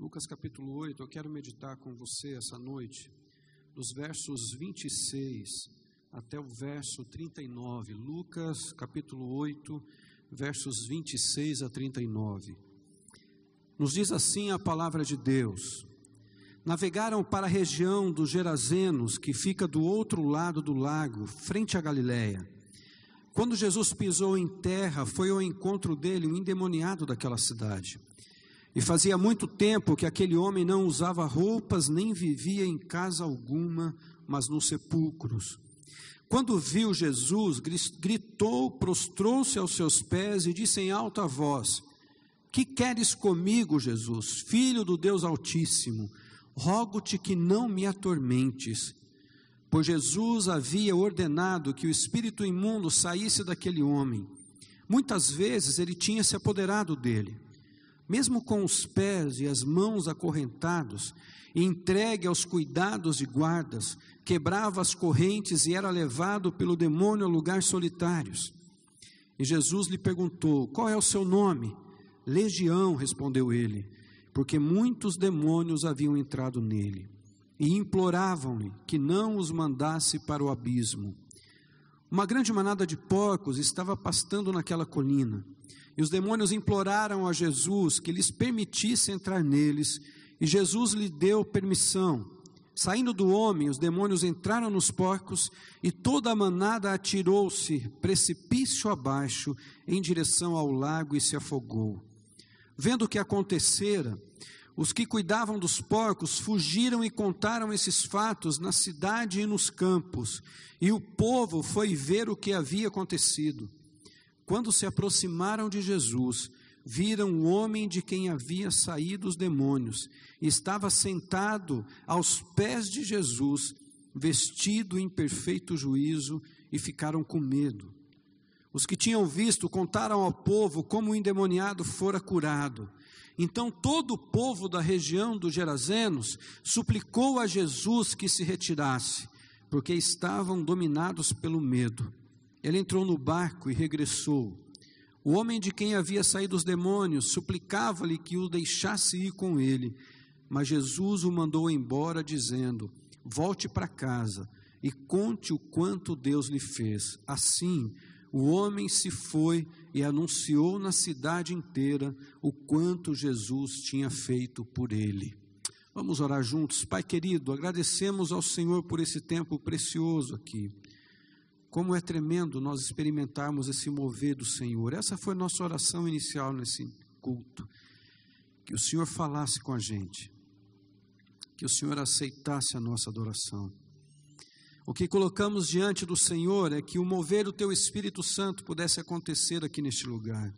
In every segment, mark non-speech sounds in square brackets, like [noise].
Lucas capítulo 8, eu quero meditar com você essa noite, dos versos 26 até o verso 39. Lucas capítulo 8, versos 26 a 39. Nos diz assim a palavra de Deus: Navegaram para a região dos Gerazenos, que fica do outro lado do lago, frente a Galiléia. Quando Jesus pisou em terra, foi ao encontro dele um endemoniado daquela cidade e fazia muito tempo que aquele homem não usava roupas, nem vivia em casa alguma, mas nos sepulcros. Quando viu Jesus, gritou, prostrou-se aos seus pés e disse em alta voz: Que queres comigo, Jesus, filho do Deus Altíssimo? Rogo-te que não me atormentes. Pois Jesus havia ordenado que o espírito imundo saísse daquele homem. Muitas vezes ele tinha se apoderado dele mesmo com os pés e as mãos acorrentados, entregue aos cuidados de guardas, quebrava as correntes e era levado pelo demônio a lugares solitários. E Jesus lhe perguntou: Qual é o seu nome? Legião, respondeu ele, porque muitos demônios haviam entrado nele. E imploravam-lhe que não os mandasse para o abismo. Uma grande manada de porcos estava pastando naquela colina. E os demônios imploraram a Jesus que lhes permitisse entrar neles, e Jesus lhe deu permissão. Saindo do homem, os demônios entraram nos porcos, e toda a manada atirou-se precipício abaixo em direção ao lago e se afogou. Vendo o que acontecera, os que cuidavam dos porcos fugiram e contaram esses fatos na cidade e nos campos, e o povo foi ver o que havia acontecido. Quando se aproximaram de Jesus, viram o homem de quem havia saído os demônios, estava sentado aos pés de Jesus, vestido em perfeito juízo, e ficaram com medo. Os que tinham visto contaram ao povo como o endemoniado fora curado. Então todo o povo da região dos Gerazenos suplicou a Jesus que se retirasse, porque estavam dominados pelo medo. Ele entrou no barco e regressou. O homem de quem havia saído os demônios suplicava-lhe que o deixasse ir com ele, mas Jesus o mandou embora, dizendo: Volte para casa e conte o quanto Deus lhe fez. Assim, o homem se foi e anunciou na cidade inteira o quanto Jesus tinha feito por ele. Vamos orar juntos. Pai querido, agradecemos ao Senhor por esse tempo precioso aqui. Como é tremendo nós experimentarmos esse mover do Senhor. Essa foi nossa oração inicial nesse culto. Que o Senhor falasse com a gente. Que o Senhor aceitasse a nossa adoração. O que colocamos diante do Senhor é que o mover do Teu Espírito Santo pudesse acontecer aqui neste lugar.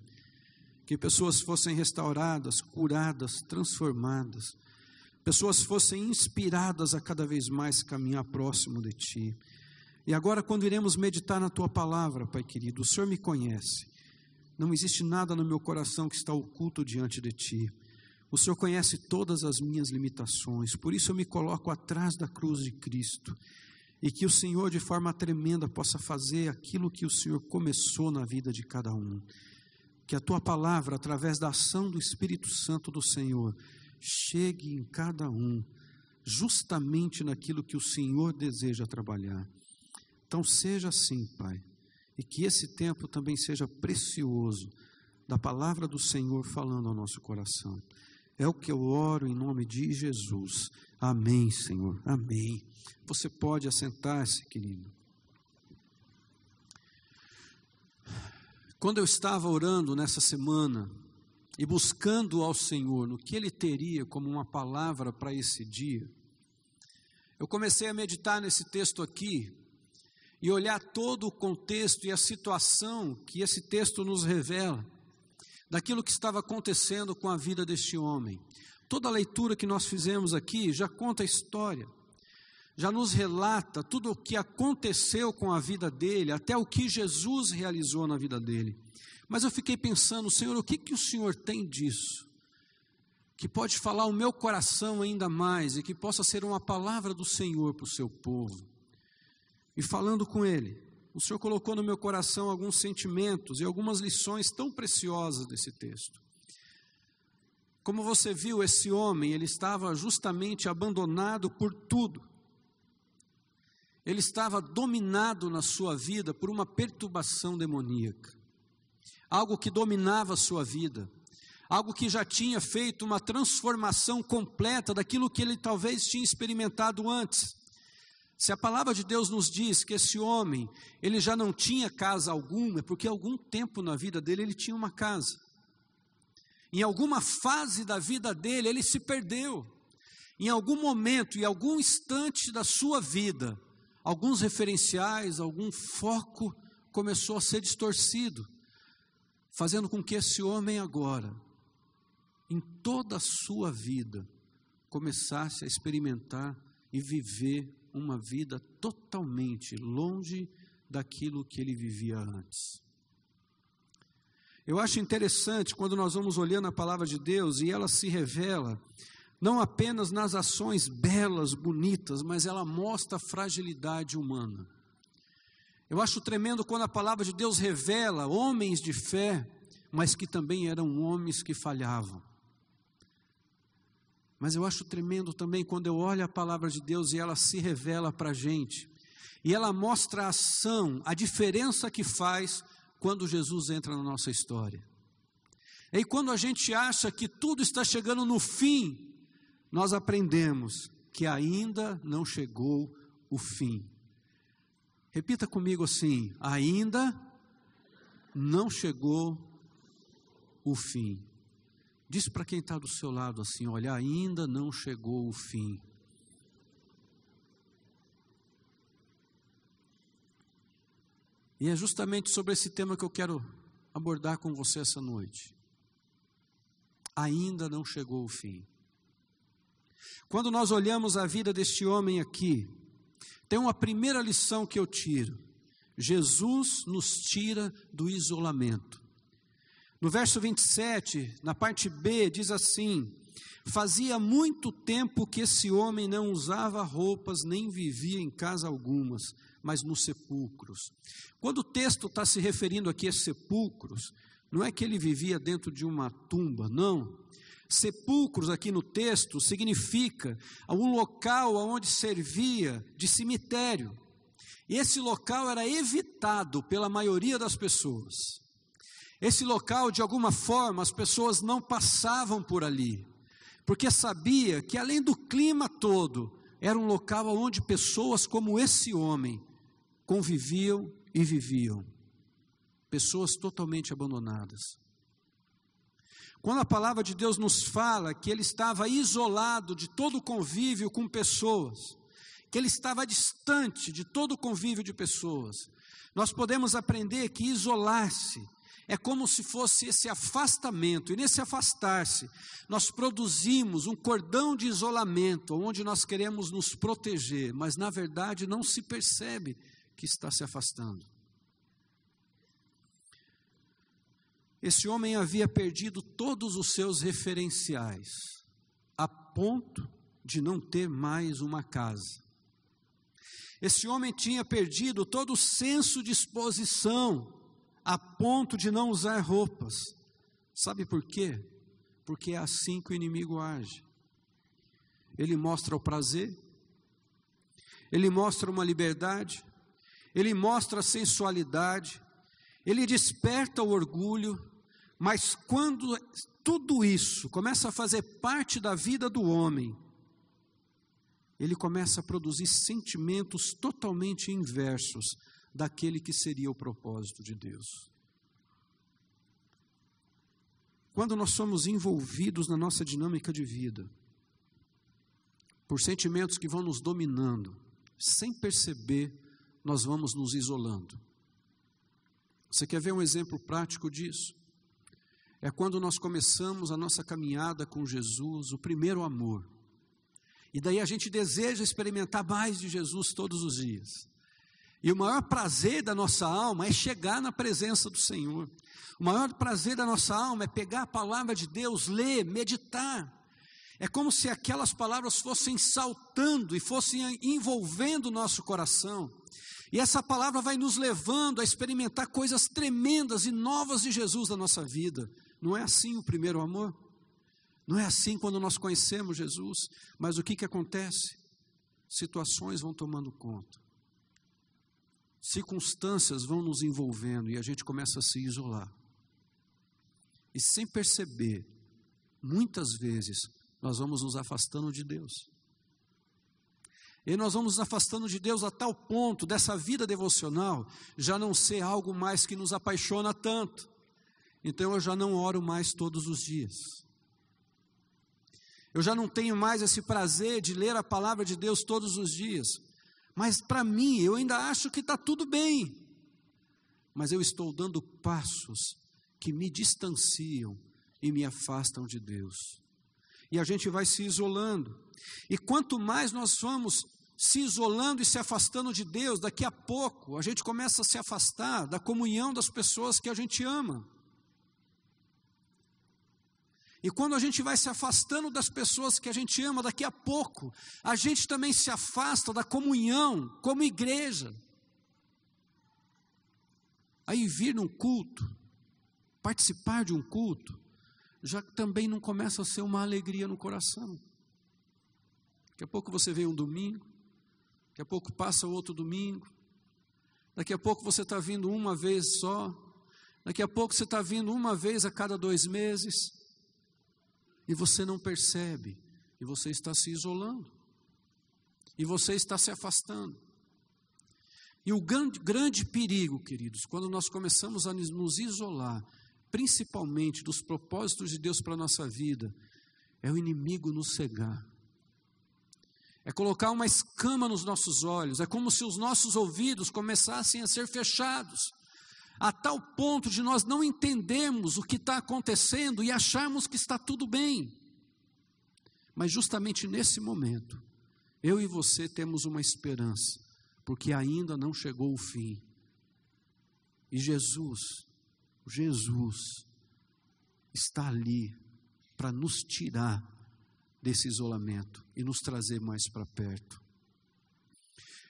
Que pessoas fossem restauradas, curadas, transformadas. Pessoas fossem inspiradas a cada vez mais caminhar próximo de Ti e agora, quando iremos meditar na tua palavra, Pai querido, o Senhor me conhece. Não existe nada no meu coração que está oculto diante de ti. O Senhor conhece todas as minhas limitações, por isso eu me coloco atrás da cruz de Cristo. E que o Senhor, de forma tremenda, possa fazer aquilo que o Senhor começou na vida de cada um. Que a tua palavra, através da ação do Espírito Santo do Senhor, chegue em cada um, justamente naquilo que o Senhor deseja trabalhar. Então seja assim, Pai, e que esse tempo também seja precioso da palavra do Senhor falando ao nosso coração. É o que eu oro em nome de Jesus. Amém, Senhor. Amém. Você pode assentar-se, querido. Quando eu estava orando nessa semana e buscando ao Senhor no que Ele teria como uma palavra para esse dia, eu comecei a meditar nesse texto aqui e olhar todo o contexto e a situação que esse texto nos revela, daquilo que estava acontecendo com a vida deste homem. Toda a leitura que nós fizemos aqui já conta a história, já nos relata tudo o que aconteceu com a vida dele, até o que Jesus realizou na vida dele. Mas eu fiquei pensando, Senhor, o que, que o Senhor tem disso? Que pode falar o meu coração ainda mais e que possa ser uma palavra do Senhor para o seu povo e falando com Ele, o Senhor colocou no meu coração alguns sentimentos e algumas lições tão preciosas desse texto. Como você viu, esse homem, ele estava justamente abandonado por tudo. Ele estava dominado na sua vida por uma perturbação demoníaca. Algo que dominava a sua vida. Algo que já tinha feito uma transformação completa daquilo que ele talvez tinha experimentado antes. Se a palavra de Deus nos diz que esse homem, ele já não tinha casa alguma, é porque algum tempo na vida dele ele tinha uma casa. Em alguma fase da vida dele, ele se perdeu. Em algum momento, em algum instante da sua vida, alguns referenciais, algum foco começou a ser distorcido, fazendo com que esse homem agora, em toda a sua vida, começasse a experimentar e viver uma vida totalmente longe daquilo que ele vivia antes. Eu acho interessante quando nós vamos olhando a palavra de Deus e ela se revela não apenas nas ações belas, bonitas, mas ela mostra a fragilidade humana. Eu acho tremendo quando a palavra de Deus revela homens de fé, mas que também eram homens que falhavam. Mas eu acho tremendo também quando eu olho a palavra de Deus e ela se revela para a gente, e ela mostra a ação, a diferença que faz quando Jesus entra na nossa história. E quando a gente acha que tudo está chegando no fim, nós aprendemos que ainda não chegou o fim. Repita comigo assim: ainda não chegou o fim. Diz para quem está do seu lado assim: olha, ainda não chegou o fim. E é justamente sobre esse tema que eu quero abordar com você essa noite. Ainda não chegou o fim. Quando nós olhamos a vida deste homem aqui, tem uma primeira lição que eu tiro. Jesus nos tira do isolamento. No verso 27, na parte B, diz assim: Fazia muito tempo que esse homem não usava roupas nem vivia em casa algumas, mas nos sepulcros. Quando o texto está se referindo aqui a sepulcros, não é que ele vivia dentro de uma tumba, não. Sepulcros aqui no texto significa um local onde servia de cemitério. Esse local era evitado pela maioria das pessoas. Esse local, de alguma forma, as pessoas não passavam por ali, porque sabia que além do clima todo, era um local onde pessoas como esse homem conviviam e viviam. Pessoas totalmente abandonadas. Quando a palavra de Deus nos fala que ele estava isolado de todo convívio com pessoas, que ele estava distante de todo convívio de pessoas, nós podemos aprender que isolar-se é como se fosse esse afastamento, e nesse afastar-se, nós produzimos um cordão de isolamento, onde nós queremos nos proteger, mas na verdade não se percebe que está se afastando. Esse homem havia perdido todos os seus referenciais, a ponto de não ter mais uma casa. Esse homem tinha perdido todo o senso de exposição, a ponto de não usar roupas. Sabe por quê? Porque é assim que o inimigo age. Ele mostra o prazer, ele mostra uma liberdade, ele mostra a sensualidade, ele desperta o orgulho, mas quando tudo isso começa a fazer parte da vida do homem, ele começa a produzir sentimentos totalmente inversos daquele que seria o propósito de Deus. Quando nós somos envolvidos na nossa dinâmica de vida, por sentimentos que vão nos dominando, sem perceber nós vamos nos isolando. Você quer ver um exemplo prático disso? É quando nós começamos a nossa caminhada com Jesus, o primeiro amor. E daí a gente deseja experimentar mais de Jesus todos os dias. E o maior prazer da nossa alma é chegar na presença do Senhor. O maior prazer da nossa alma é pegar a palavra de Deus, ler, meditar. É como se aquelas palavras fossem saltando e fossem envolvendo o nosso coração. E essa palavra vai nos levando a experimentar coisas tremendas e novas de Jesus na nossa vida. Não é assim o primeiro amor? Não é assim quando nós conhecemos Jesus, mas o que, que acontece? Situações vão tomando conta, circunstâncias vão nos envolvendo e a gente começa a se isolar. E sem perceber, muitas vezes nós vamos nos afastando de Deus. E nós vamos nos afastando de Deus a tal ponto dessa vida devocional já não ser algo mais que nos apaixona tanto. Então eu já não oro mais todos os dias. Eu já não tenho mais esse prazer de ler a palavra de Deus todos os dias. Mas para mim, eu ainda acho que está tudo bem. Mas eu estou dando passos que me distanciam e me afastam de Deus. E a gente vai se isolando. E quanto mais nós vamos se isolando e se afastando de Deus, daqui a pouco a gente começa a se afastar da comunhão das pessoas que a gente ama. E quando a gente vai se afastando das pessoas que a gente ama, daqui a pouco, a gente também se afasta da comunhão como igreja. Aí vir num culto, participar de um culto, já também não começa a ser uma alegria no coração. Daqui a pouco você vem um domingo, daqui a pouco passa outro domingo, daqui a pouco você está vindo uma vez só, daqui a pouco você está vindo uma vez a cada dois meses, e você não percebe, e você está se isolando, e você está se afastando. E o grande, grande perigo, queridos, quando nós começamos a nos isolar, principalmente dos propósitos de Deus para a nossa vida, é o inimigo nos cegar. É colocar uma escama nos nossos olhos, é como se os nossos ouvidos começassem a ser fechados a tal ponto de nós não entendermos o que está acontecendo e acharmos que está tudo bem. Mas justamente nesse momento, eu e você temos uma esperança, porque ainda não chegou o fim. E Jesus, Jesus, está ali para nos tirar desse isolamento e nos trazer mais para perto.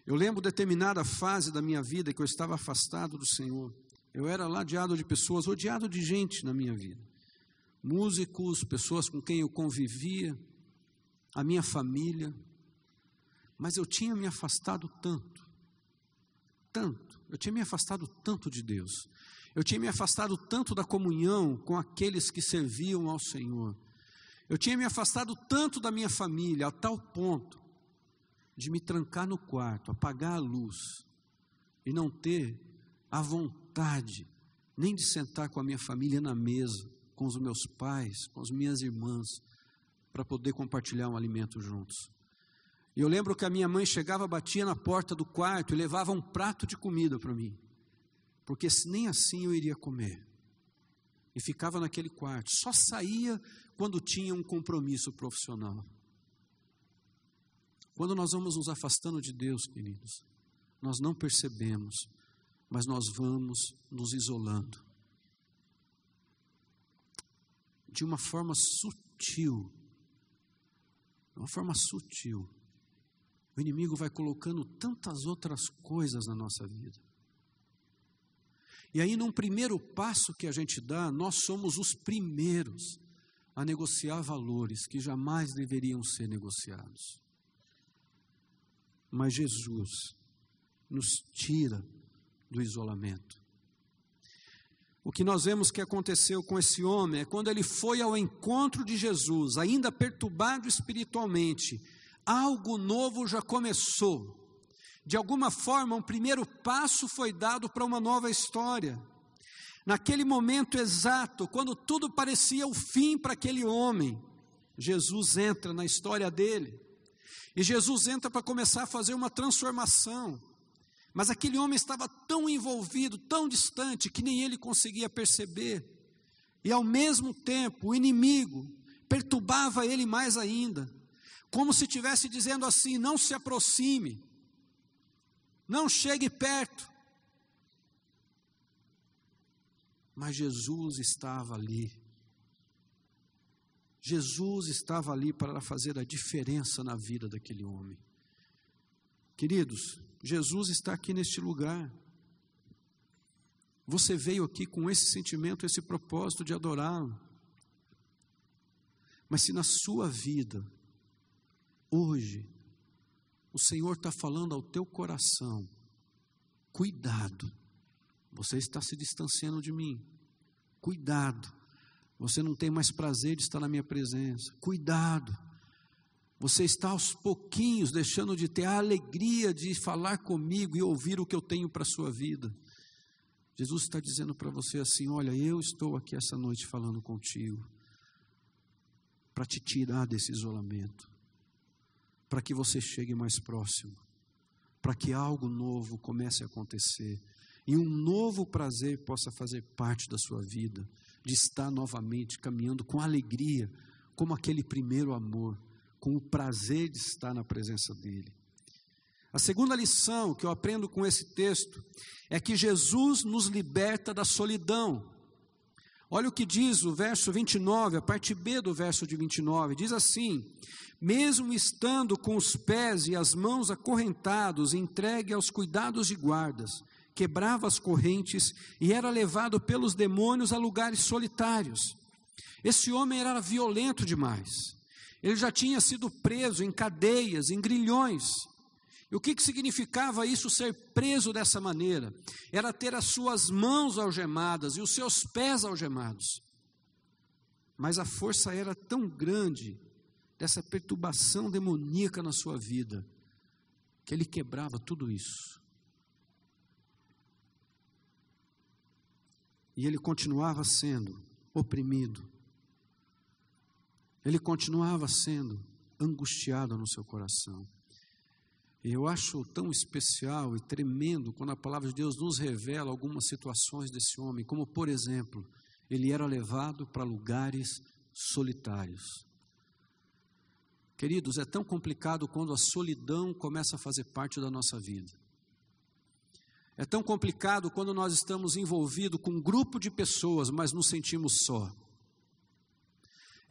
Eu lembro determinada fase da minha vida que eu estava afastado do Senhor. Eu era ladeado de pessoas, odiado de gente na minha vida. Músicos, pessoas com quem eu convivia, a minha família. Mas eu tinha me afastado tanto, tanto, eu tinha me afastado tanto de Deus. Eu tinha me afastado tanto da comunhão com aqueles que serviam ao Senhor. Eu tinha me afastado tanto da minha família, a tal ponto de me trancar no quarto, apagar a luz e não ter a vontade nem de sentar com a minha família na mesa, com os meus pais, com as minhas irmãs, para poder compartilhar um alimento juntos. E eu lembro que a minha mãe chegava, batia na porta do quarto e levava um prato de comida para mim, porque nem assim eu iria comer. E ficava naquele quarto, só saía quando tinha um compromisso profissional. Quando nós vamos nos afastando de Deus, queridos, nós não percebemos mas nós vamos nos isolando. De uma forma sutil, de uma forma sutil, o inimigo vai colocando tantas outras coisas na nossa vida. E aí, num primeiro passo que a gente dá, nós somos os primeiros a negociar valores que jamais deveriam ser negociados. Mas Jesus nos tira do isolamento. O que nós vemos que aconteceu com esse homem é quando ele foi ao encontro de Jesus, ainda perturbado espiritualmente, algo novo já começou. De alguma forma, um primeiro passo foi dado para uma nova história. Naquele momento exato, quando tudo parecia o fim para aquele homem, Jesus entra na história dele. E Jesus entra para começar a fazer uma transformação. Mas aquele homem estava tão envolvido, tão distante, que nem ele conseguia perceber. E ao mesmo tempo, o inimigo perturbava ele mais ainda, como se estivesse dizendo assim: não se aproxime, não chegue perto. Mas Jesus estava ali. Jesus estava ali para fazer a diferença na vida daquele homem. Queridos, Jesus está aqui neste lugar. Você veio aqui com esse sentimento, esse propósito de adorá-lo. Mas se na sua vida, hoje, o Senhor está falando ao teu coração, cuidado, você está se distanciando de mim, cuidado, você não tem mais prazer de estar na minha presença, cuidado, você está aos pouquinhos deixando de ter a alegria de falar comigo e ouvir o que eu tenho para a sua vida. Jesus está dizendo para você assim: Olha, eu estou aqui essa noite falando contigo, para te tirar desse isolamento, para que você chegue mais próximo, para que algo novo comece a acontecer e um novo prazer possa fazer parte da sua vida, de estar novamente caminhando com alegria, como aquele primeiro amor, com o prazer de estar na presença dEle. A segunda lição que eu aprendo com esse texto é que Jesus nos liberta da solidão. Olha o que diz o verso 29, a parte B do verso de 29, diz assim: Mesmo estando com os pés e as mãos acorrentados, entregue aos cuidados de guardas, quebrava as correntes e era levado pelos demônios a lugares solitários. Esse homem era violento demais. Ele já tinha sido preso em cadeias, em grilhões. E o que, que significava isso ser preso dessa maneira? Era ter as suas mãos algemadas e os seus pés algemados. Mas a força era tão grande dessa perturbação demoníaca na sua vida, que ele quebrava tudo isso. E ele continuava sendo oprimido, ele continuava sendo angustiado no seu coração. Eu acho tão especial e tremendo quando a palavra de Deus nos revela algumas situações desse homem, como por exemplo, ele era levado para lugares solitários. Queridos, é tão complicado quando a solidão começa a fazer parte da nossa vida. É tão complicado quando nós estamos envolvidos com um grupo de pessoas, mas nos sentimos só.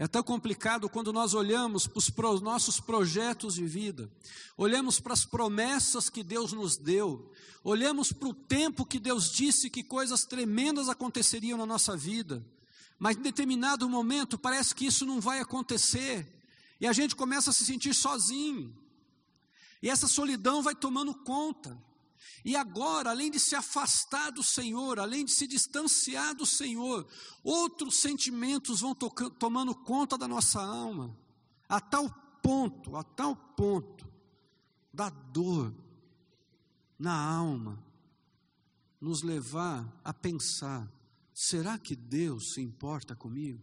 É tão complicado quando nós olhamos para os nossos projetos de vida, olhamos para as promessas que Deus nos deu, olhamos para o tempo que Deus disse que coisas tremendas aconteceriam na nossa vida, mas em determinado momento parece que isso não vai acontecer, e a gente começa a se sentir sozinho, e essa solidão vai tomando conta. E agora, além de se afastar do Senhor, além de se distanciar do Senhor, outros sentimentos vão tomando conta da nossa alma, a tal ponto, a tal ponto, da dor na alma, nos levar a pensar: será que Deus se importa comigo?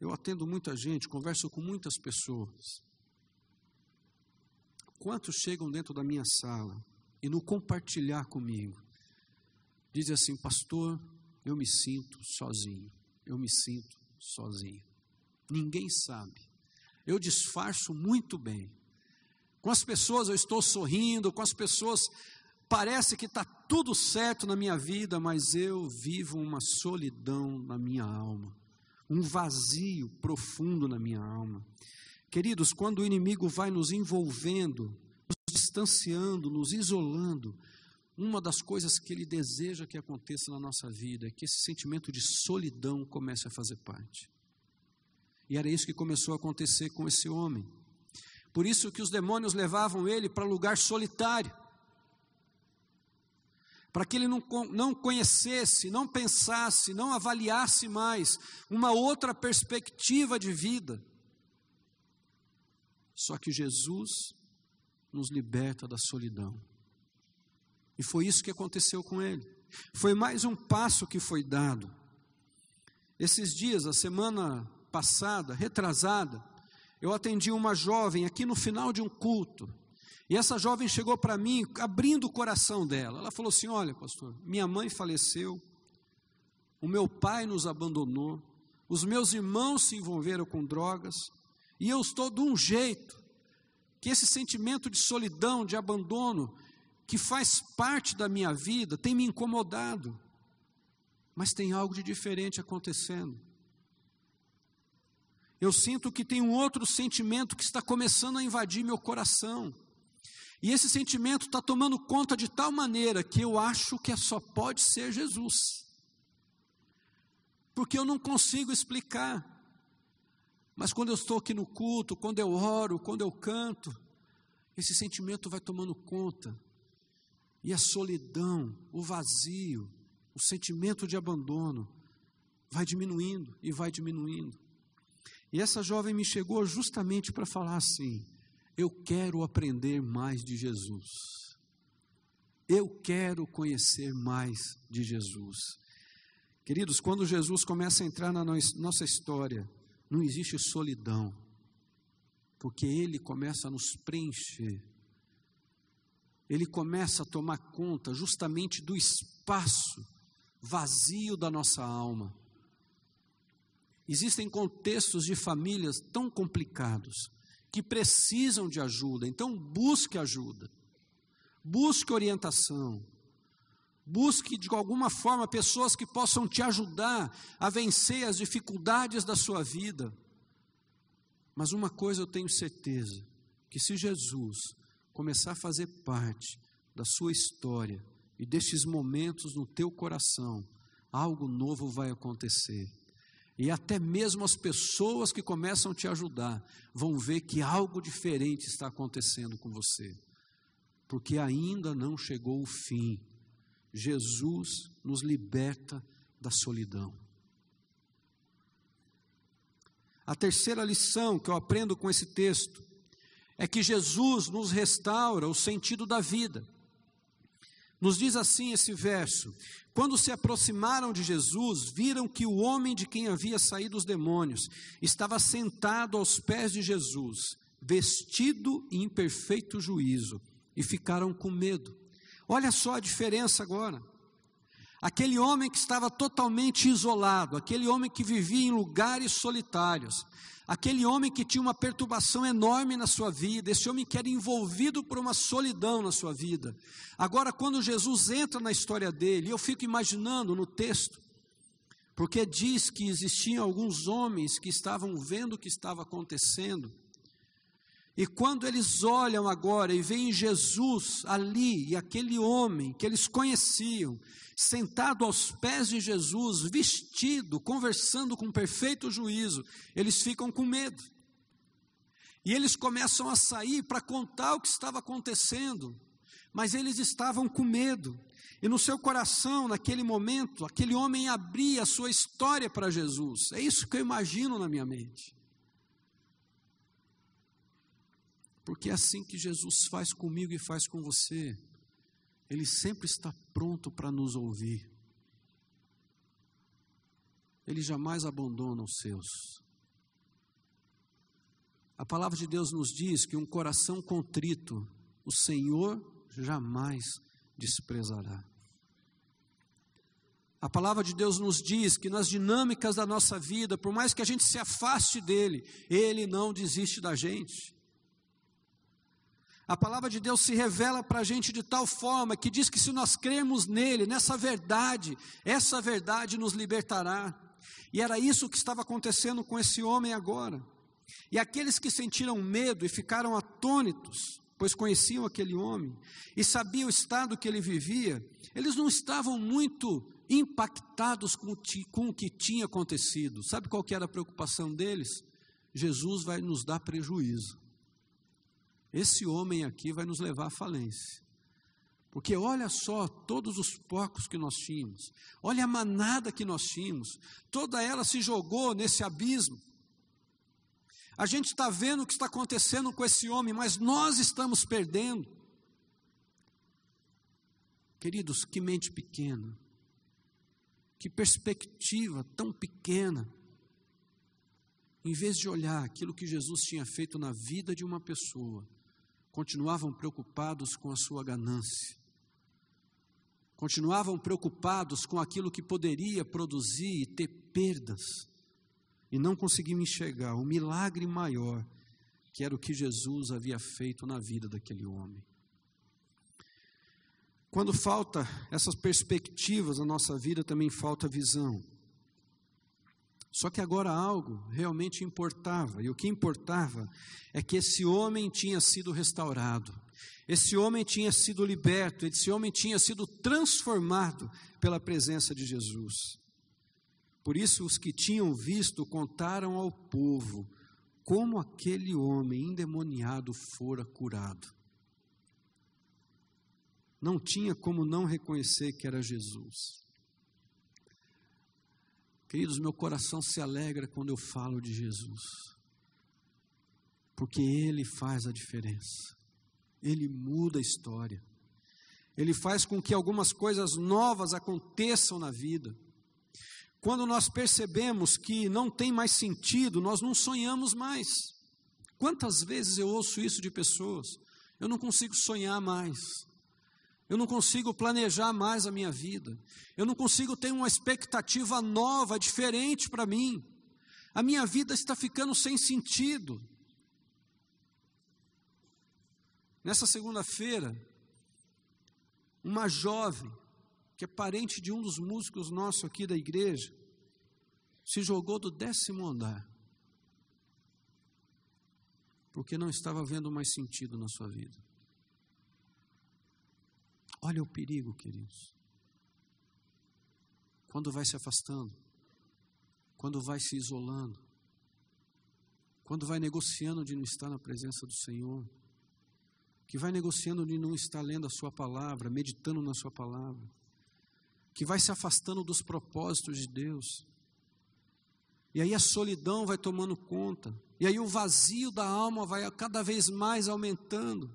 Eu atendo muita gente, converso com muitas pessoas. Quantos chegam dentro da minha sala e no compartilhar comigo, dizem assim, pastor, eu me sinto sozinho, eu me sinto sozinho. Ninguém sabe. Eu disfarço muito bem. Com as pessoas eu estou sorrindo, com as pessoas parece que está tudo certo na minha vida, mas eu vivo uma solidão na minha alma, um vazio profundo na minha alma. Queridos, quando o inimigo vai nos envolvendo, nos distanciando, nos isolando, uma das coisas que ele deseja que aconteça na nossa vida é que esse sentimento de solidão comece a fazer parte. E era isso que começou a acontecer com esse homem. Por isso que os demônios levavam ele para lugar solitário. Para que ele não, não conhecesse, não pensasse, não avaliasse mais uma outra perspectiva de vida só que Jesus nos liberta da solidão. E foi isso que aconteceu com ele. Foi mais um passo que foi dado. Esses dias, a semana passada, retrasada, eu atendi uma jovem aqui no final de um culto. E essa jovem chegou para mim, abrindo o coração dela. Ela falou assim: Olha, pastor, minha mãe faleceu, o meu pai nos abandonou, os meus irmãos se envolveram com drogas, e eu estou de um jeito que esse sentimento de solidão, de abandono, que faz parte da minha vida, tem me incomodado. Mas tem algo de diferente acontecendo. Eu sinto que tem um outro sentimento que está começando a invadir meu coração. E esse sentimento está tomando conta de tal maneira que eu acho que só pode ser Jesus. porque eu não consigo explicar. Mas quando eu estou aqui no culto, quando eu oro, quando eu canto, esse sentimento vai tomando conta. E a solidão, o vazio, o sentimento de abandono vai diminuindo e vai diminuindo. E essa jovem me chegou justamente para falar assim: eu quero aprender mais de Jesus. Eu quero conhecer mais de Jesus. Queridos, quando Jesus começa a entrar na nossa história, não existe solidão, porque Ele começa a nos preencher. Ele começa a tomar conta justamente do espaço vazio da nossa alma. Existem contextos de famílias tão complicados que precisam de ajuda, então busque ajuda busque orientação, busque de alguma forma pessoas que possam te ajudar a vencer as dificuldades da sua vida. Mas uma coisa eu tenho certeza: que se Jesus começar a fazer parte da sua história e destes momentos no teu coração, algo novo vai acontecer. E até mesmo as pessoas que começam a te ajudar vão ver que algo diferente está acontecendo com você porque ainda não chegou o fim. Jesus nos liberta da solidão. A terceira lição que eu aprendo com esse texto é que Jesus nos restaura o sentido da vida. Nos diz assim esse verso: Quando se aproximaram de Jesus, viram que o homem de quem havia saído os demônios estava sentado aos pés de Jesus, vestido em perfeito juízo e ficaram com medo. Olha só a diferença agora. Aquele homem que estava totalmente isolado, aquele homem que vivia em lugares solitários, aquele homem que tinha uma perturbação enorme na sua vida, esse homem que era envolvido por uma solidão na sua vida. Agora, quando Jesus entra na história dele, eu fico imaginando no texto, porque diz que existiam alguns homens que estavam vendo o que estava acontecendo, e quando eles olham agora e veem Jesus ali, e aquele homem que eles conheciam, sentado aos pés de Jesus, vestido, conversando com perfeito juízo, eles ficam com medo. E eles começam a sair para contar o que estava acontecendo, mas eles estavam com medo. E no seu coração, naquele momento, aquele homem abria a sua história para Jesus. É isso que eu imagino na minha mente. Porque é assim que Jesus faz comigo e faz com você. Ele sempre está pronto para nos ouvir. Ele jamais abandona os seus. A palavra de Deus nos diz que um coração contrito, o Senhor jamais desprezará. A palavra de Deus nos diz que nas dinâmicas da nossa vida, por mais que a gente se afaste dele, ele não desiste da gente. A palavra de Deus se revela para a gente de tal forma que diz que se nós cremos nele, nessa verdade, essa verdade nos libertará. E era isso que estava acontecendo com esse homem agora. E aqueles que sentiram medo e ficaram atônitos, pois conheciam aquele homem e sabiam o estado que ele vivia, eles não estavam muito impactados com, com o que tinha acontecido. Sabe qual que era a preocupação deles? Jesus vai nos dar prejuízo. Esse homem aqui vai nos levar à falência. Porque olha só todos os porcos que nós tínhamos, olha a manada que nós tínhamos, toda ela se jogou nesse abismo. A gente está vendo o que está acontecendo com esse homem, mas nós estamos perdendo. Queridos, que mente pequena, que perspectiva tão pequena. Em vez de olhar aquilo que Jesus tinha feito na vida de uma pessoa, continuavam preocupados com a sua ganância, continuavam preocupados com aquilo que poderia produzir e ter perdas, e não conseguiam enxergar o milagre maior que era o que Jesus havia feito na vida daquele homem. Quando falta essas perspectivas na nossa vida, também falta visão. Só que agora algo realmente importava, e o que importava é que esse homem tinha sido restaurado, esse homem tinha sido liberto, esse homem tinha sido transformado pela presença de Jesus. Por isso, os que tinham visto contaram ao povo como aquele homem endemoniado fora curado. Não tinha como não reconhecer que era Jesus. Queridos, meu coração se alegra quando eu falo de Jesus, porque Ele faz a diferença, Ele muda a história, Ele faz com que algumas coisas novas aconteçam na vida. Quando nós percebemos que não tem mais sentido, nós não sonhamos mais. Quantas vezes eu ouço isso de pessoas? Eu não consigo sonhar mais. Eu não consigo planejar mais a minha vida. Eu não consigo ter uma expectativa nova, diferente para mim. A minha vida está ficando sem sentido. Nessa segunda-feira, uma jovem que é parente de um dos músicos nossos aqui da igreja, se jogou do décimo andar, porque não estava vendo mais sentido na sua vida. Olha o perigo, queridos. Quando vai se afastando, quando vai se isolando, quando vai negociando de não estar na presença do Senhor, que vai negociando de não estar lendo a Sua palavra, meditando na Sua palavra, que vai se afastando dos propósitos de Deus. E aí a solidão vai tomando conta. E aí o vazio da alma vai cada vez mais aumentando.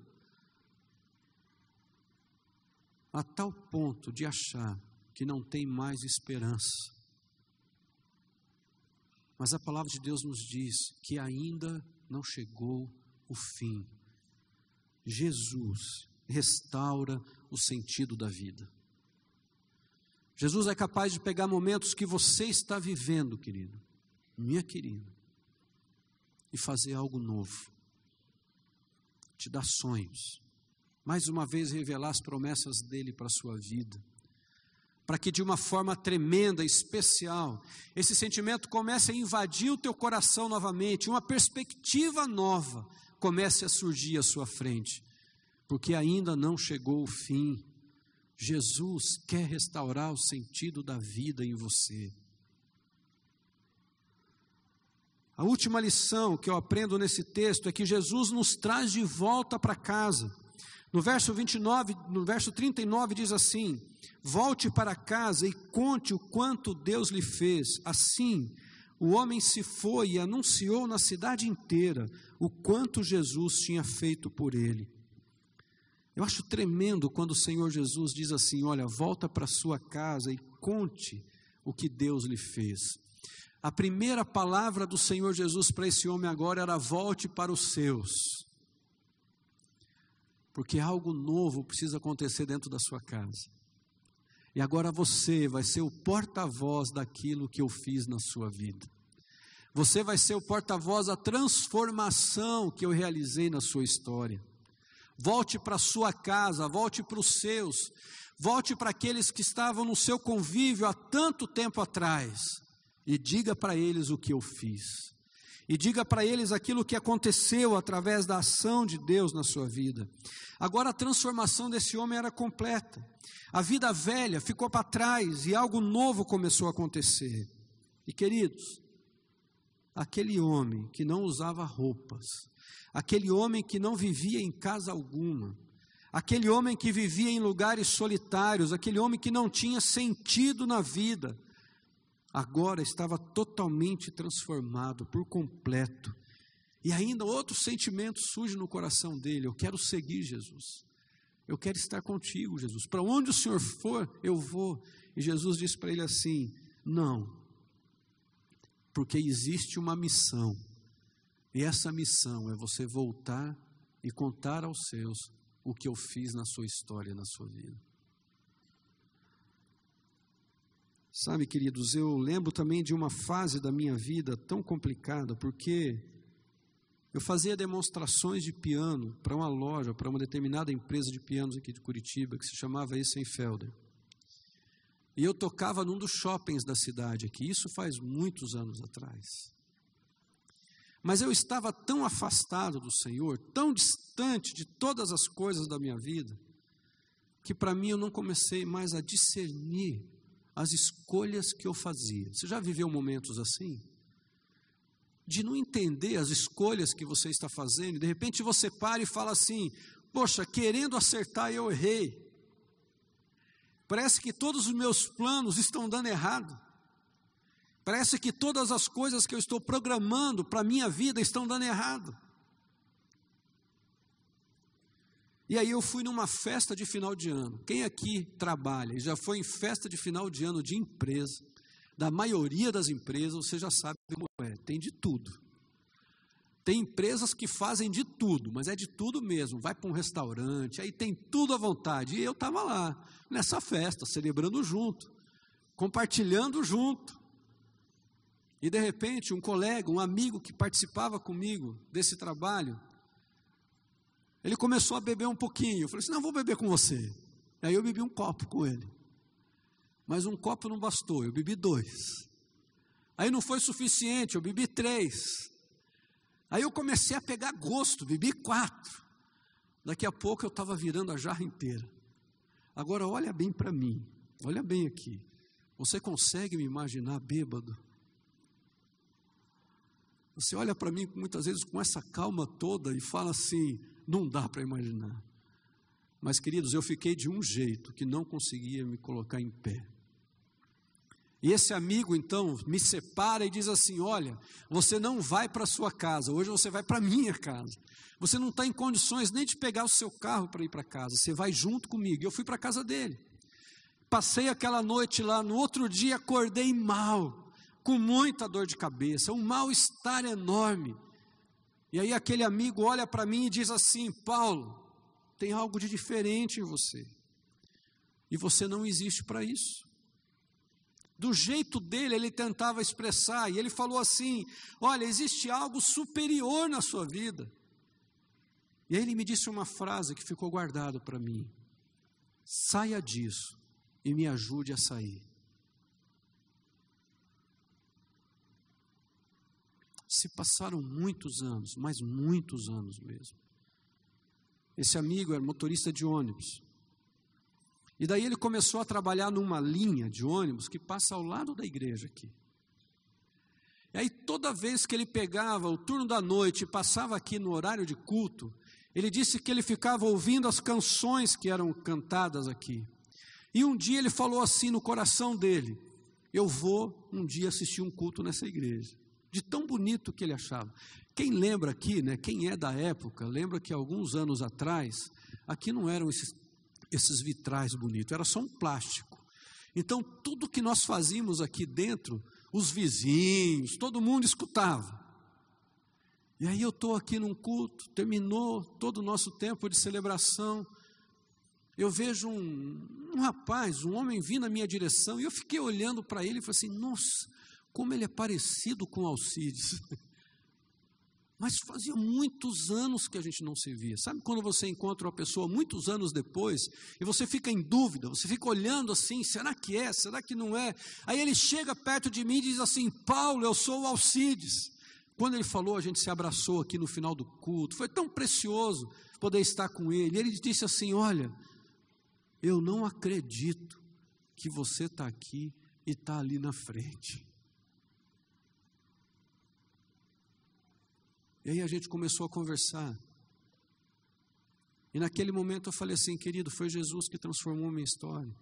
A tal ponto de achar que não tem mais esperança. Mas a palavra de Deus nos diz que ainda não chegou o fim. Jesus restaura o sentido da vida. Jesus é capaz de pegar momentos que você está vivendo, querido, minha querida, e fazer algo novo. Te dar sonhos. Mais uma vez revelar as promessas dele para a sua vida. Para que de uma forma tremenda, especial, esse sentimento comece a invadir o teu coração novamente, uma perspectiva nova comece a surgir à sua frente, porque ainda não chegou o fim Jesus quer restaurar o sentido da vida em você. A última lição que eu aprendo nesse texto é que Jesus nos traz de volta para casa. No verso 29, no verso 39 diz assim: Volte para casa e conte o quanto Deus lhe fez. Assim, o homem se foi e anunciou na cidade inteira o quanto Jesus tinha feito por ele. Eu acho tremendo quando o Senhor Jesus diz assim: Olha, volta para sua casa e conte o que Deus lhe fez. A primeira palavra do Senhor Jesus para esse homem agora era: volte para os seus. Porque algo novo precisa acontecer dentro da sua casa. E agora você vai ser o porta-voz daquilo que eu fiz na sua vida. Você vai ser o porta-voz da transformação que eu realizei na sua história. Volte para sua casa, volte para os seus, volte para aqueles que estavam no seu convívio há tanto tempo atrás e diga para eles o que eu fiz. E diga para eles aquilo que aconteceu através da ação de Deus na sua vida. Agora a transformação desse homem era completa. A vida velha ficou para trás e algo novo começou a acontecer. E queridos, aquele homem que não usava roupas, aquele homem que não vivia em casa alguma, aquele homem que vivia em lugares solitários, aquele homem que não tinha sentido na vida, agora estava totalmente transformado por completo. E ainda outro sentimento surge no coração dele: eu quero seguir Jesus. Eu quero estar contigo, Jesus. Para onde o Senhor for, eu vou. E Jesus disse para ele assim: Não, porque existe uma missão e essa missão é você voltar e contar aos seus o que eu fiz na sua história, na sua vida. Sabe, queridos, eu lembro também de uma fase da minha vida tão complicada, porque eu fazia demonstrações de piano para uma loja, para uma determinada empresa de pianos aqui de Curitiba, que se chamava Essenfelder. E eu tocava num dos shoppings da cidade aqui, isso faz muitos anos atrás. Mas eu estava tão afastado do Senhor, tão distante de todas as coisas da minha vida, que para mim eu não comecei mais a discernir as escolhas que eu fazia. Você já viveu momentos assim? De não entender as escolhas que você está fazendo, de repente você para e fala assim: Poxa, querendo acertar, eu errei. Parece que todos os meus planos estão dando errado. Parece que todas as coisas que eu estou programando para a minha vida estão dando errado. E aí eu fui numa festa de final de ano. Quem aqui trabalha e já foi em festa de final de ano de empresa, da maioria das empresas, você já sabe como é, tem de tudo. Tem empresas que fazem de tudo, mas é de tudo mesmo. Vai para um restaurante, aí tem tudo à vontade. E eu estava lá, nessa festa, celebrando junto, compartilhando junto. E de repente, um colega, um amigo que participava comigo desse trabalho, ele começou a beber um pouquinho. Eu falei assim: não, vou beber com você. Aí eu bebi um copo com ele. Mas um copo não bastou, eu bebi dois. Aí não foi suficiente, eu bebi três. Aí eu comecei a pegar gosto, bebi quatro. Daqui a pouco eu estava virando a jarra inteira. Agora olha bem para mim, olha bem aqui. Você consegue me imaginar bêbado? Você olha para mim muitas vezes com essa calma toda e fala assim: não dá para imaginar. Mas, queridos, eu fiquei de um jeito que não conseguia me colocar em pé. E esse amigo, então, me separa e diz assim: Olha, você não vai para a sua casa, hoje você vai para a minha casa. Você não está em condições nem de pegar o seu carro para ir para casa, você vai junto comigo. Eu fui para a casa dele. Passei aquela noite lá, no outro dia acordei mal, com muita dor de cabeça, um mal-estar enorme. E aí aquele amigo olha para mim e diz assim: Paulo, tem algo de diferente em você. E você não existe para isso. Do jeito dele, ele tentava expressar, e ele falou assim: Olha, existe algo superior na sua vida. E aí ele me disse uma frase que ficou guardada para mim: Saia disso e me ajude a sair. Se passaram muitos anos, mas muitos anos mesmo. Esse amigo era motorista de ônibus. E daí ele começou a trabalhar numa linha de ônibus que passa ao lado da igreja aqui. E aí toda vez que ele pegava o turno da noite e passava aqui no horário de culto, ele disse que ele ficava ouvindo as canções que eram cantadas aqui. E um dia ele falou assim no coração dele: Eu vou um dia assistir um culto nessa igreja de tão bonito que ele achava. Quem lembra aqui, né, quem é da época, lembra que alguns anos atrás, aqui não eram esses, esses vitrais bonitos, era só um plástico. Então, tudo que nós fazíamos aqui dentro, os vizinhos, todo mundo escutava. E aí eu estou aqui num culto, terminou todo o nosso tempo de celebração. Eu vejo um, um rapaz, um homem vindo na minha direção, e eu fiquei olhando para ele e falei assim: nossa, como ele é parecido com Alcides. [laughs] Mas fazia muitos anos que a gente não se via. Sabe quando você encontra uma pessoa muitos anos depois e você fica em dúvida, você fica olhando assim: será que é? Será que não é? Aí ele chega perto de mim e diz assim: Paulo, eu sou o Alcides. Quando ele falou, a gente se abraçou aqui no final do culto. Foi tão precioso poder estar com ele. Ele disse assim: Olha, eu não acredito que você está aqui e está ali na frente. E aí a gente começou a conversar. E naquele momento eu falei assim, querido, foi Jesus que transformou minha história.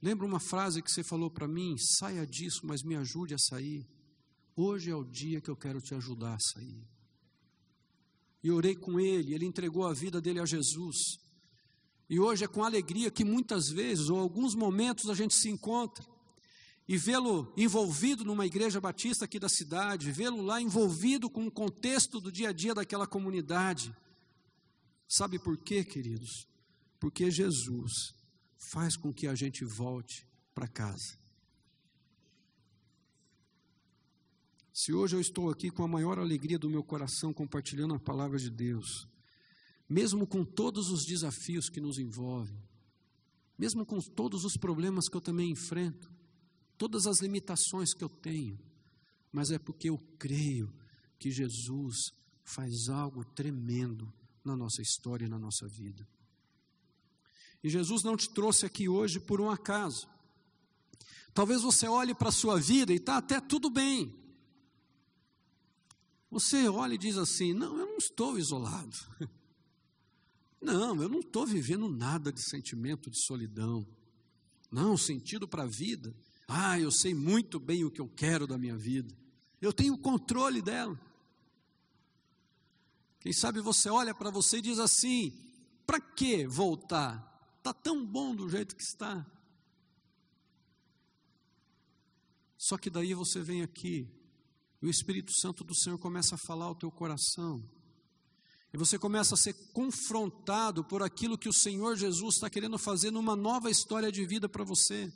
Lembra uma frase que você falou para mim? Saia disso, mas me ajude a sair. Hoje é o dia que eu quero te ajudar a sair. E orei com ele, ele entregou a vida dele a Jesus. E hoje é com alegria que muitas vezes, ou alguns momentos, a gente se encontra e vê-lo envolvido numa igreja batista aqui da cidade, vê-lo lá envolvido com o contexto do dia a dia daquela comunidade. Sabe por quê, queridos? Porque Jesus faz com que a gente volte para casa. Se hoje eu estou aqui com a maior alegria do meu coração compartilhando a palavra de Deus, mesmo com todos os desafios que nos envolvem, mesmo com todos os problemas que eu também enfrento, todas as limitações que eu tenho, mas é porque eu creio que Jesus faz algo tremendo na nossa história e na nossa vida. E Jesus não te trouxe aqui hoje por um acaso. Talvez você olhe para a sua vida e está até tudo bem. Você olha e diz assim: Não, eu não estou isolado. [laughs] Não, eu não estou vivendo nada de sentimento de solidão. Não, sentido para a vida. Ah, eu sei muito bem o que eu quero da minha vida. Eu tenho controle dela. Quem sabe você olha para você e diz assim: para que voltar? Está tão bom do jeito que está. Só que daí você vem aqui e o Espírito Santo do Senhor começa a falar ao teu coração. E você começa a ser confrontado por aquilo que o Senhor Jesus está querendo fazer numa nova história de vida para você.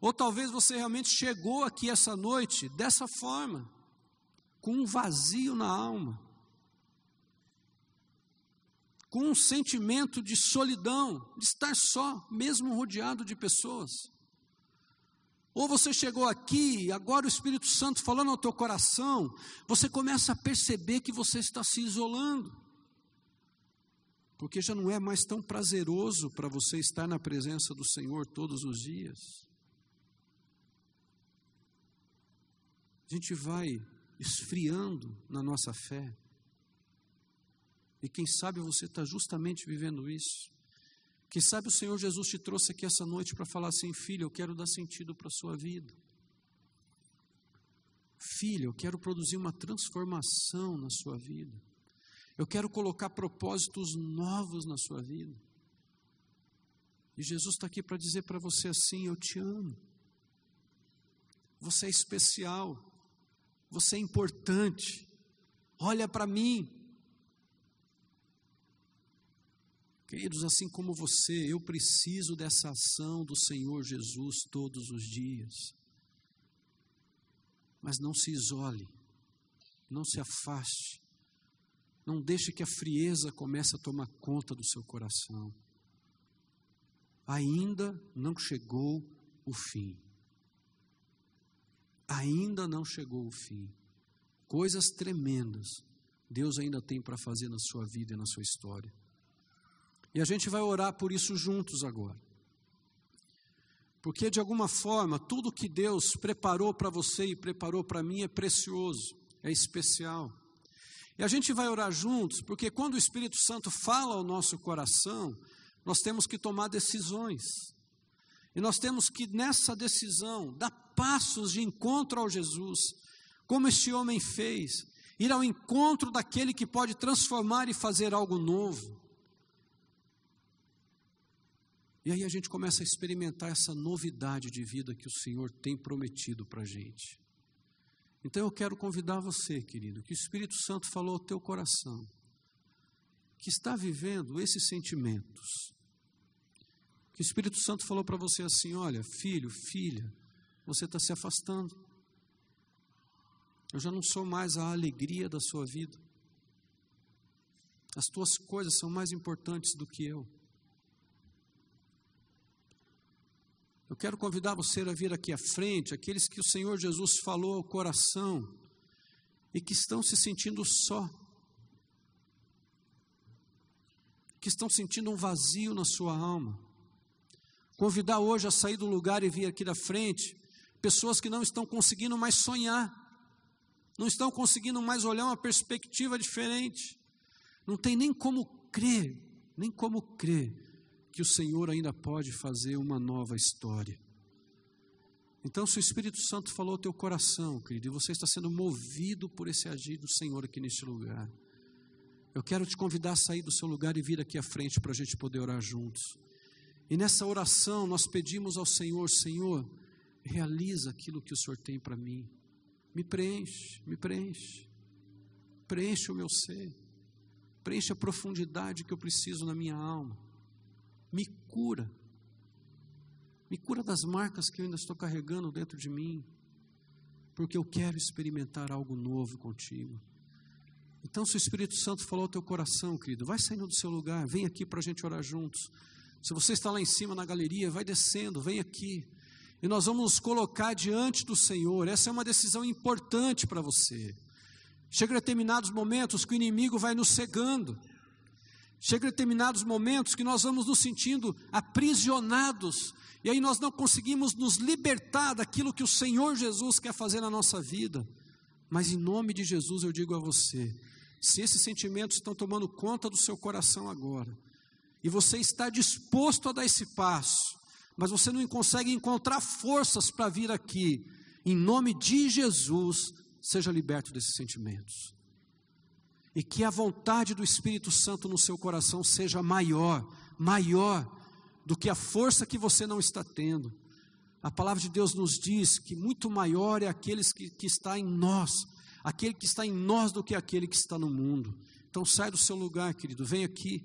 Ou talvez você realmente chegou aqui essa noite dessa forma, com um vazio na alma, com um sentimento de solidão, de estar só, mesmo rodeado de pessoas. Ou você chegou aqui, agora o Espírito Santo falando ao teu coração, você começa a perceber que você está se isolando. Porque já não é mais tão prazeroso para você estar na presença do Senhor todos os dias. A gente vai esfriando na nossa fé. E quem sabe você está justamente vivendo isso. Quem sabe o Senhor Jesus te trouxe aqui essa noite para falar assim: filho, eu quero dar sentido para a sua vida. Filho, eu quero produzir uma transformação na sua vida. Eu quero colocar propósitos novos na sua vida. E Jesus está aqui para dizer para você assim: Eu te amo. Você é especial. Você é importante. Olha para mim. Queridos, assim como você, eu preciso dessa ação do Senhor Jesus todos os dias. Mas não se isole, não se afaste, não deixe que a frieza comece a tomar conta do seu coração. Ainda não chegou o fim. Ainda não chegou o fim. Coisas tremendas Deus ainda tem para fazer na sua vida e na sua história. E a gente vai orar por isso juntos agora. Porque de alguma forma, tudo que Deus preparou para você e preparou para mim é precioso, é especial. E a gente vai orar juntos, porque quando o Espírito Santo fala ao nosso coração, nós temos que tomar decisões. E nós temos que, nessa decisão, dar passos de encontro ao Jesus, como este homem fez, ir ao encontro daquele que pode transformar e fazer algo novo. E aí a gente começa a experimentar essa novidade de vida que o Senhor tem prometido para a gente. Então eu quero convidar você, querido, que o Espírito Santo falou ao teu coração, que está vivendo esses sentimentos, que o Espírito Santo falou para você assim: olha, filho, filha, você está se afastando. Eu já não sou mais a alegria da sua vida. As tuas coisas são mais importantes do que eu. Eu quero convidar você a vir aqui à frente, aqueles que o Senhor Jesus falou ao coração e que estão se sentindo só, que estão sentindo um vazio na sua alma. Convidar hoje a sair do lugar e vir aqui da frente pessoas que não estão conseguindo mais sonhar, não estão conseguindo mais olhar uma perspectiva diferente, não tem nem como crer, nem como crer que o Senhor ainda pode fazer uma nova história. Então, se o Espírito Santo falou ao teu coração, querido, e você está sendo movido por esse agir do Senhor aqui neste lugar, eu quero te convidar a sair do seu lugar e vir aqui à frente para a gente poder orar juntos. E nessa oração nós pedimos ao Senhor: Senhor, realiza aquilo que o Senhor tem para mim. Me preenche, me preenche. Preenche o meu ser. Preenche a profundidade que eu preciso na minha alma me cura. Me cura das marcas que eu ainda estou carregando dentro de mim, porque eu quero experimentar algo novo contigo. Então, se o Espírito Santo falou ao teu coração, querido, vai saindo do seu lugar, vem aqui para a gente orar juntos. Se você está lá em cima na galeria, vai descendo, vem aqui. E nós vamos nos colocar diante do Senhor. Essa é uma decisão importante para você. Chega a determinados momentos que o inimigo vai nos cegando. Chega determinados momentos que nós vamos nos sentindo aprisionados E aí nós não conseguimos nos libertar daquilo que o Senhor Jesus quer fazer na nossa vida. Mas em nome de Jesus eu digo a você: se esses sentimentos estão tomando conta do seu coração agora, e você está disposto a dar esse passo, mas você não consegue encontrar forças para vir aqui, em nome de Jesus, seja liberto desses sentimentos. E que a vontade do Espírito Santo no seu coração seja maior, maior do que a força que você não está tendo. A palavra de Deus nos diz que muito maior é aquele que, que está em nós, aquele que está em nós do que aquele que está no mundo. Então sai do seu lugar, querido, vem aqui.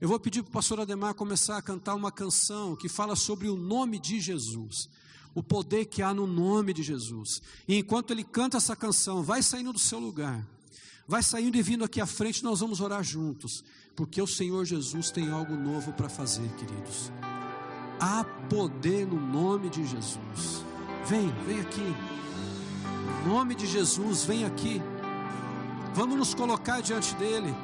Eu vou pedir para o pastor Ademar começar a cantar uma canção que fala sobre o nome de Jesus, o poder que há no nome de Jesus. E enquanto ele canta essa canção, vai saindo do seu lugar, vai saindo e vindo aqui à frente, nós vamos orar juntos, porque o Senhor Jesus tem algo novo para fazer, queridos. Há poder no nome de Jesus. Vem, vem aqui. No nome de Jesus, vem aqui. Vamos nos colocar diante dele.